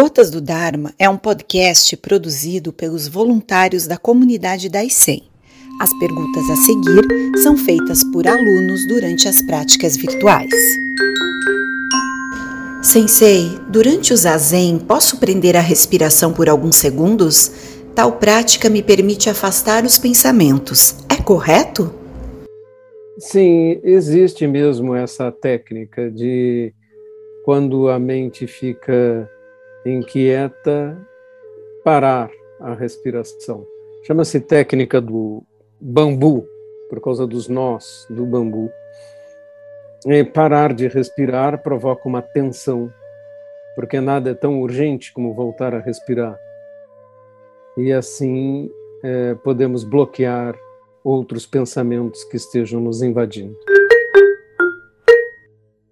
Gotas do Dharma é um podcast produzido pelos voluntários da comunidade da ICEM. As perguntas a seguir são feitas por alunos durante as práticas virtuais. Sensei, durante o zazen, posso prender a respiração por alguns segundos? Tal prática me permite afastar os pensamentos. É correto? Sim, existe mesmo essa técnica de quando a mente fica inquieta, parar a respiração. Chama-se técnica do bambu, por causa dos nós do bambu. E parar de respirar provoca uma tensão, porque nada é tão urgente como voltar a respirar. E assim é, podemos bloquear outros pensamentos que estejam nos invadindo.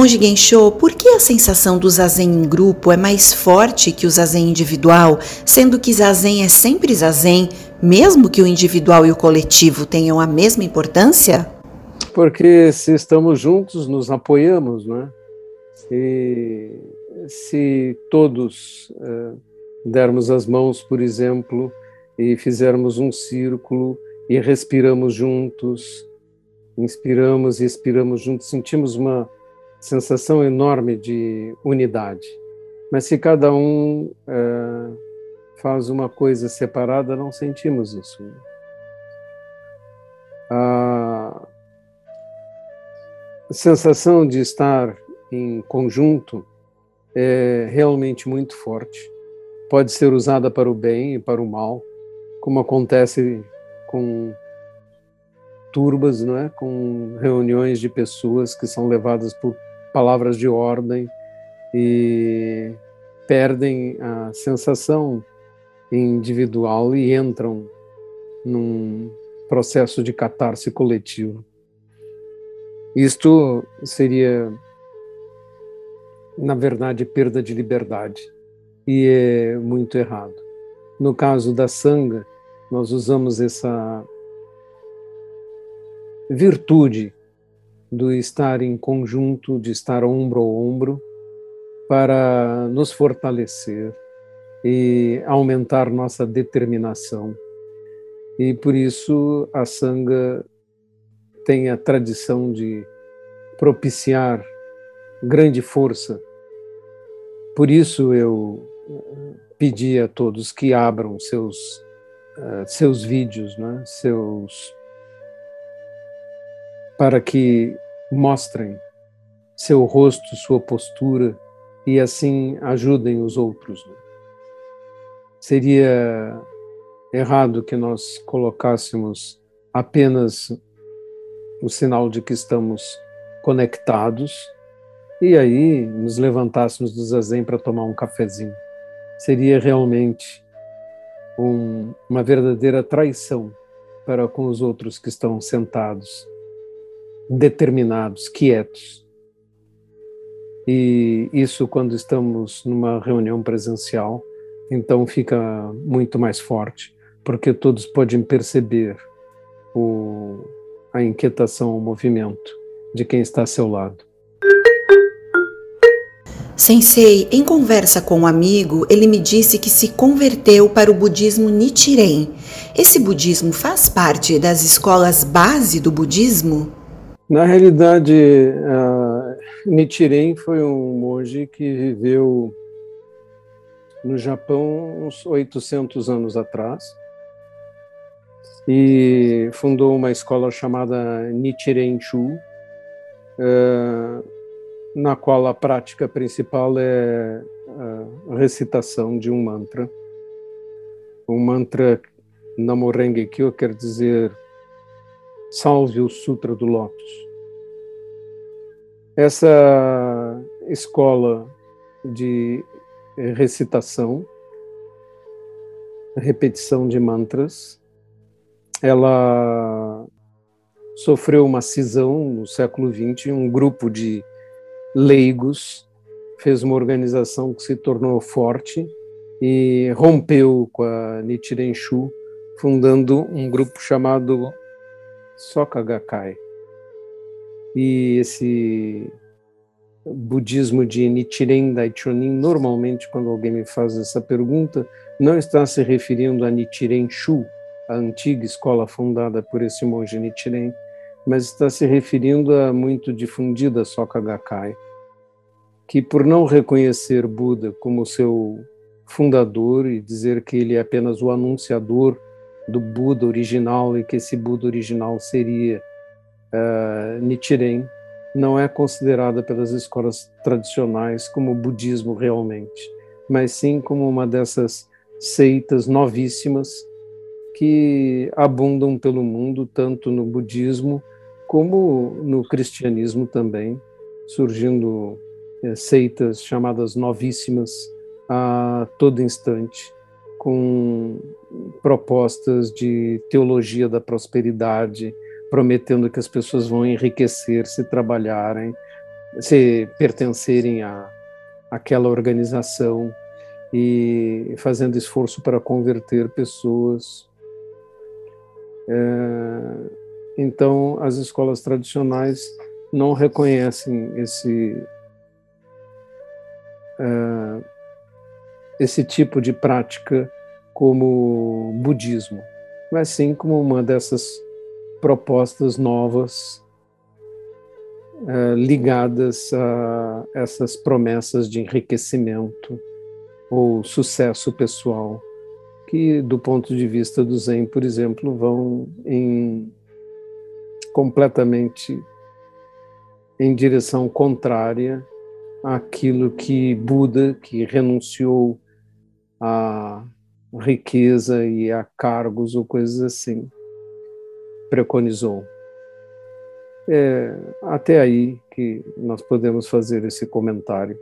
Monge Gensho, por que a sensação do zazen em grupo é mais forte que o zazen individual, sendo que zazen é sempre zazen, mesmo que o individual e o coletivo tenham a mesma importância? Porque se estamos juntos, nos apoiamos, né? E se todos uh, dermos as mãos, por exemplo, e fizermos um círculo e respiramos juntos, inspiramos e expiramos juntos, sentimos uma sensação enorme de unidade. Mas se cada um é, faz uma coisa separada, não sentimos isso. A sensação de estar em conjunto é realmente muito forte. Pode ser usada para o bem e para o mal, como acontece com turbas, não é? com reuniões de pessoas que são levadas por palavras de ordem e perdem a sensação individual e entram num processo de catarse coletivo. Isto seria, na verdade, perda de liberdade e é muito errado. No caso da sanga, nós usamos essa virtude do estar em conjunto, de estar ombro a ombro, para nos fortalecer e aumentar nossa determinação. E por isso a Sangha tem a tradição de propiciar grande força. Por isso eu pedi a todos que abram seus, uh, seus vídeos, né? seus para que mostrem seu rosto, sua postura e assim ajudem os outros. Né? Seria errado que nós colocássemos apenas o sinal de que estamos conectados e aí nos levantássemos do zazen para tomar um cafezinho. Seria realmente um, uma verdadeira traição para com os outros que estão sentados determinados, quietos. E isso, quando estamos numa reunião presencial, então fica muito mais forte, porque todos podem perceber o, a inquietação, o movimento de quem está a seu lado. Sensei, em conversa com um amigo, ele me disse que se converteu para o budismo Nichiren. Esse budismo faz parte das escolas base do budismo? Na realidade, uh, Nichiren foi um monge que viveu no Japão uns 800 anos atrás e fundou uma escola chamada Nichiren Shu, uh, na qual a prática principal é a recitação de um mantra. Um mantra Namorenge Kyo quer dizer Salve o Sutra do Lótus. Essa escola de recitação, repetição de mantras, ela sofreu uma cisão no século XX, um grupo de leigos fez uma organização que se tornou forte e rompeu com a Nichiren Shu, fundando um grupo chamado Soka Gakkai. E esse budismo de Nichiren Daichonin, normalmente quando alguém me faz essa pergunta, não está se referindo a Nichiren Shu, a antiga escola fundada por esse monge Nichiren, mas está se referindo à muito difundida Soka Gakkai, que por não reconhecer Buda como seu fundador e dizer que ele é apenas o anunciador do Buda original e que esse Buda original seria uh, Nichiren, não é considerada pelas escolas tradicionais como budismo realmente, mas sim como uma dessas seitas novíssimas que abundam pelo mundo, tanto no budismo como no cristianismo também, surgindo é, seitas chamadas novíssimas a todo instante, com propostas de teologia da prosperidade, prometendo que as pessoas vão enriquecer se trabalharem, se pertencerem a aquela organização e fazendo esforço para converter pessoas. É, então, as escolas tradicionais não reconhecem esse uh, esse tipo de prática como budismo, mas sim como uma dessas propostas novas uh, ligadas a essas promessas de enriquecimento ou sucesso pessoal, que do ponto de vista do Zen, por exemplo, vão em completamente em direção contrária àquilo que Buda, que renunciou à riqueza e a cargos ou coisas assim, preconizou. É até aí que nós podemos fazer esse comentário,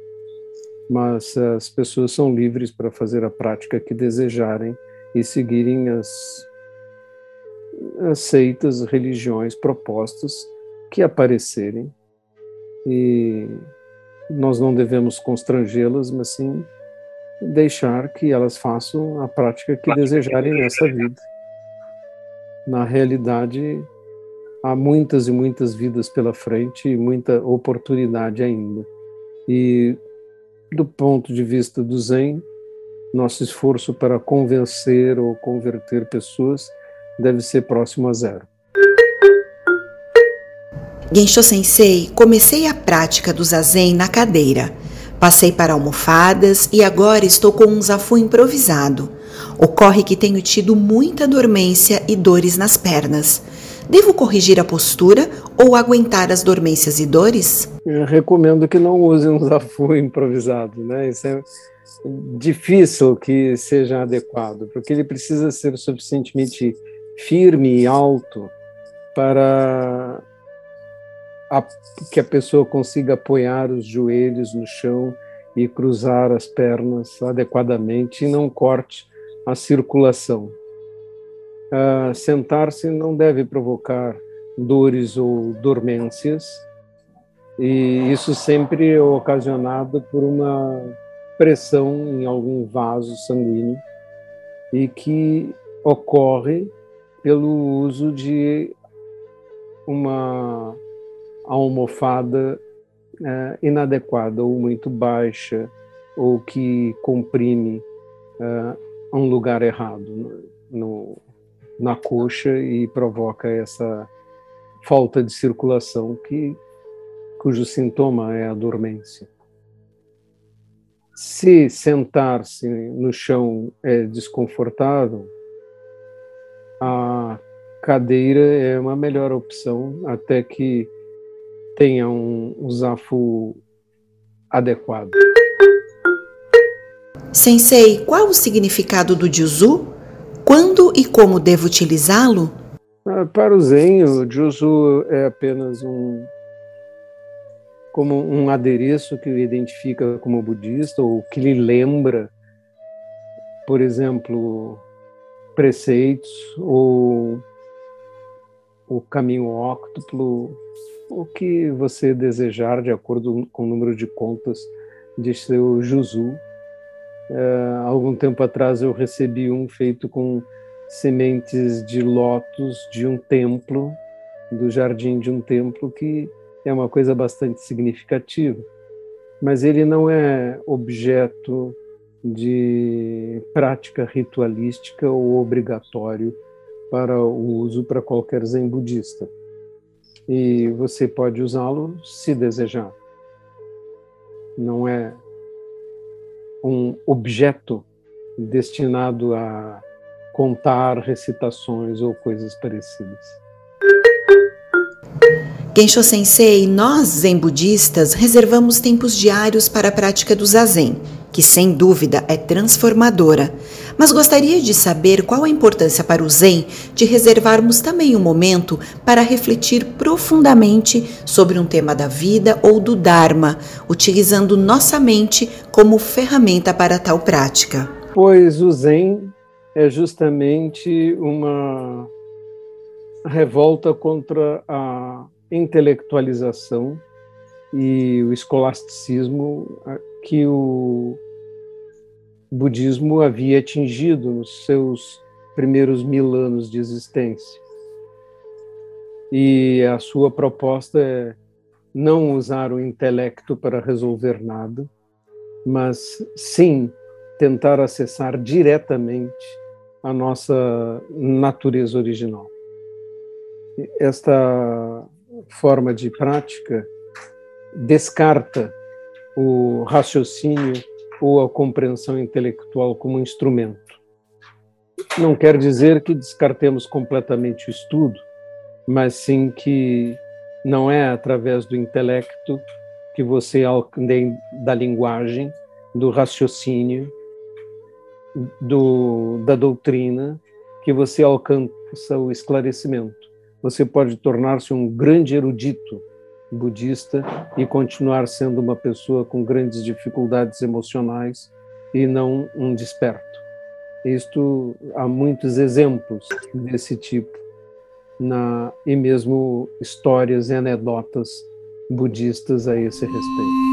mas as pessoas são livres para fazer a prática que desejarem e seguirem as seitas, religiões, propostas que aparecerem e nós não devemos constrangê-las, mas sim deixar que elas façam a prática que desejarem nessa vida. Na realidade, há muitas e muitas vidas pela frente e muita oportunidade ainda. E do ponto de vista do Zen, nosso esforço para convencer ou converter pessoas deve ser próximo a zero. Gensho Sensei, comecei a prática do zazen na cadeira. Passei para almofadas e agora estou com um zafu improvisado. Ocorre que tenho tido muita dormência e dores nas pernas. Devo corrigir a postura ou aguentar as dormências e dores? Eu recomendo que não use um zafu improvisado, né? Isso é difícil que seja adequado, porque ele precisa ser suficientemente firme e alto para a, que a pessoa consiga apoiar os joelhos no chão e cruzar as pernas adequadamente e não corte a circulação. Uh, Sentar-se não deve provocar dores ou dormências, e isso sempre é ocasionado por uma pressão em algum vaso sanguíneo e que ocorre pelo uso de uma almofada é, inadequada ou muito baixa ou que comprime é, um lugar errado no, na coxa e provoca essa falta de circulação que cujo sintoma é a dormência. Se sentar-se no chão é desconfortável, a cadeira é uma melhor opção até que tenha um, um zafu adequado. Sensei, qual o significado do Juzu? Quando e como devo utilizá-lo? Ah, para o Zen, o Juzu é apenas um como um adereço que o identifica como budista ou que lhe lembra, por exemplo, preceitos ou o caminho óctuplo, o que você desejar de acordo com o número de contas de seu Juzu. É, algum tempo atrás eu recebi um feito com sementes de lótus de um templo, do jardim de um templo, que é uma coisa bastante significativa. mas ele não é objeto de prática ritualística ou obrigatório para o uso para qualquer zen budista. E você pode usá-lo se desejar. Não é um objeto destinado a contar recitações ou coisas parecidas. Gensho Sensei, nós zen budistas reservamos tempos diários para a prática do zazen, que sem dúvida é transformadora. Mas gostaria de saber qual a importância para o zen de reservarmos também um momento para refletir profundamente sobre um tema da vida ou do dharma, utilizando nossa mente como ferramenta para tal prática. Pois o zen é justamente uma revolta contra a intelectualização e o escolasticismo que o budismo havia atingido nos seus primeiros mil anos de existência. E a sua proposta é não usar o intelecto para resolver nada, mas sim tentar acessar diretamente a nossa natureza original. Esta forma de prática descarta o raciocínio ou a compreensão intelectual como instrumento. Não quer dizer que descartemos completamente o estudo, mas sim que não é através do intelecto que você da linguagem, do raciocínio, do, da doutrina que você alcança o esclarecimento você pode tornar-se um grande erudito budista e continuar sendo uma pessoa com grandes dificuldades emocionais e não um desperto. Isto há muitos exemplos desse tipo na e mesmo histórias e anedotas budistas a esse respeito.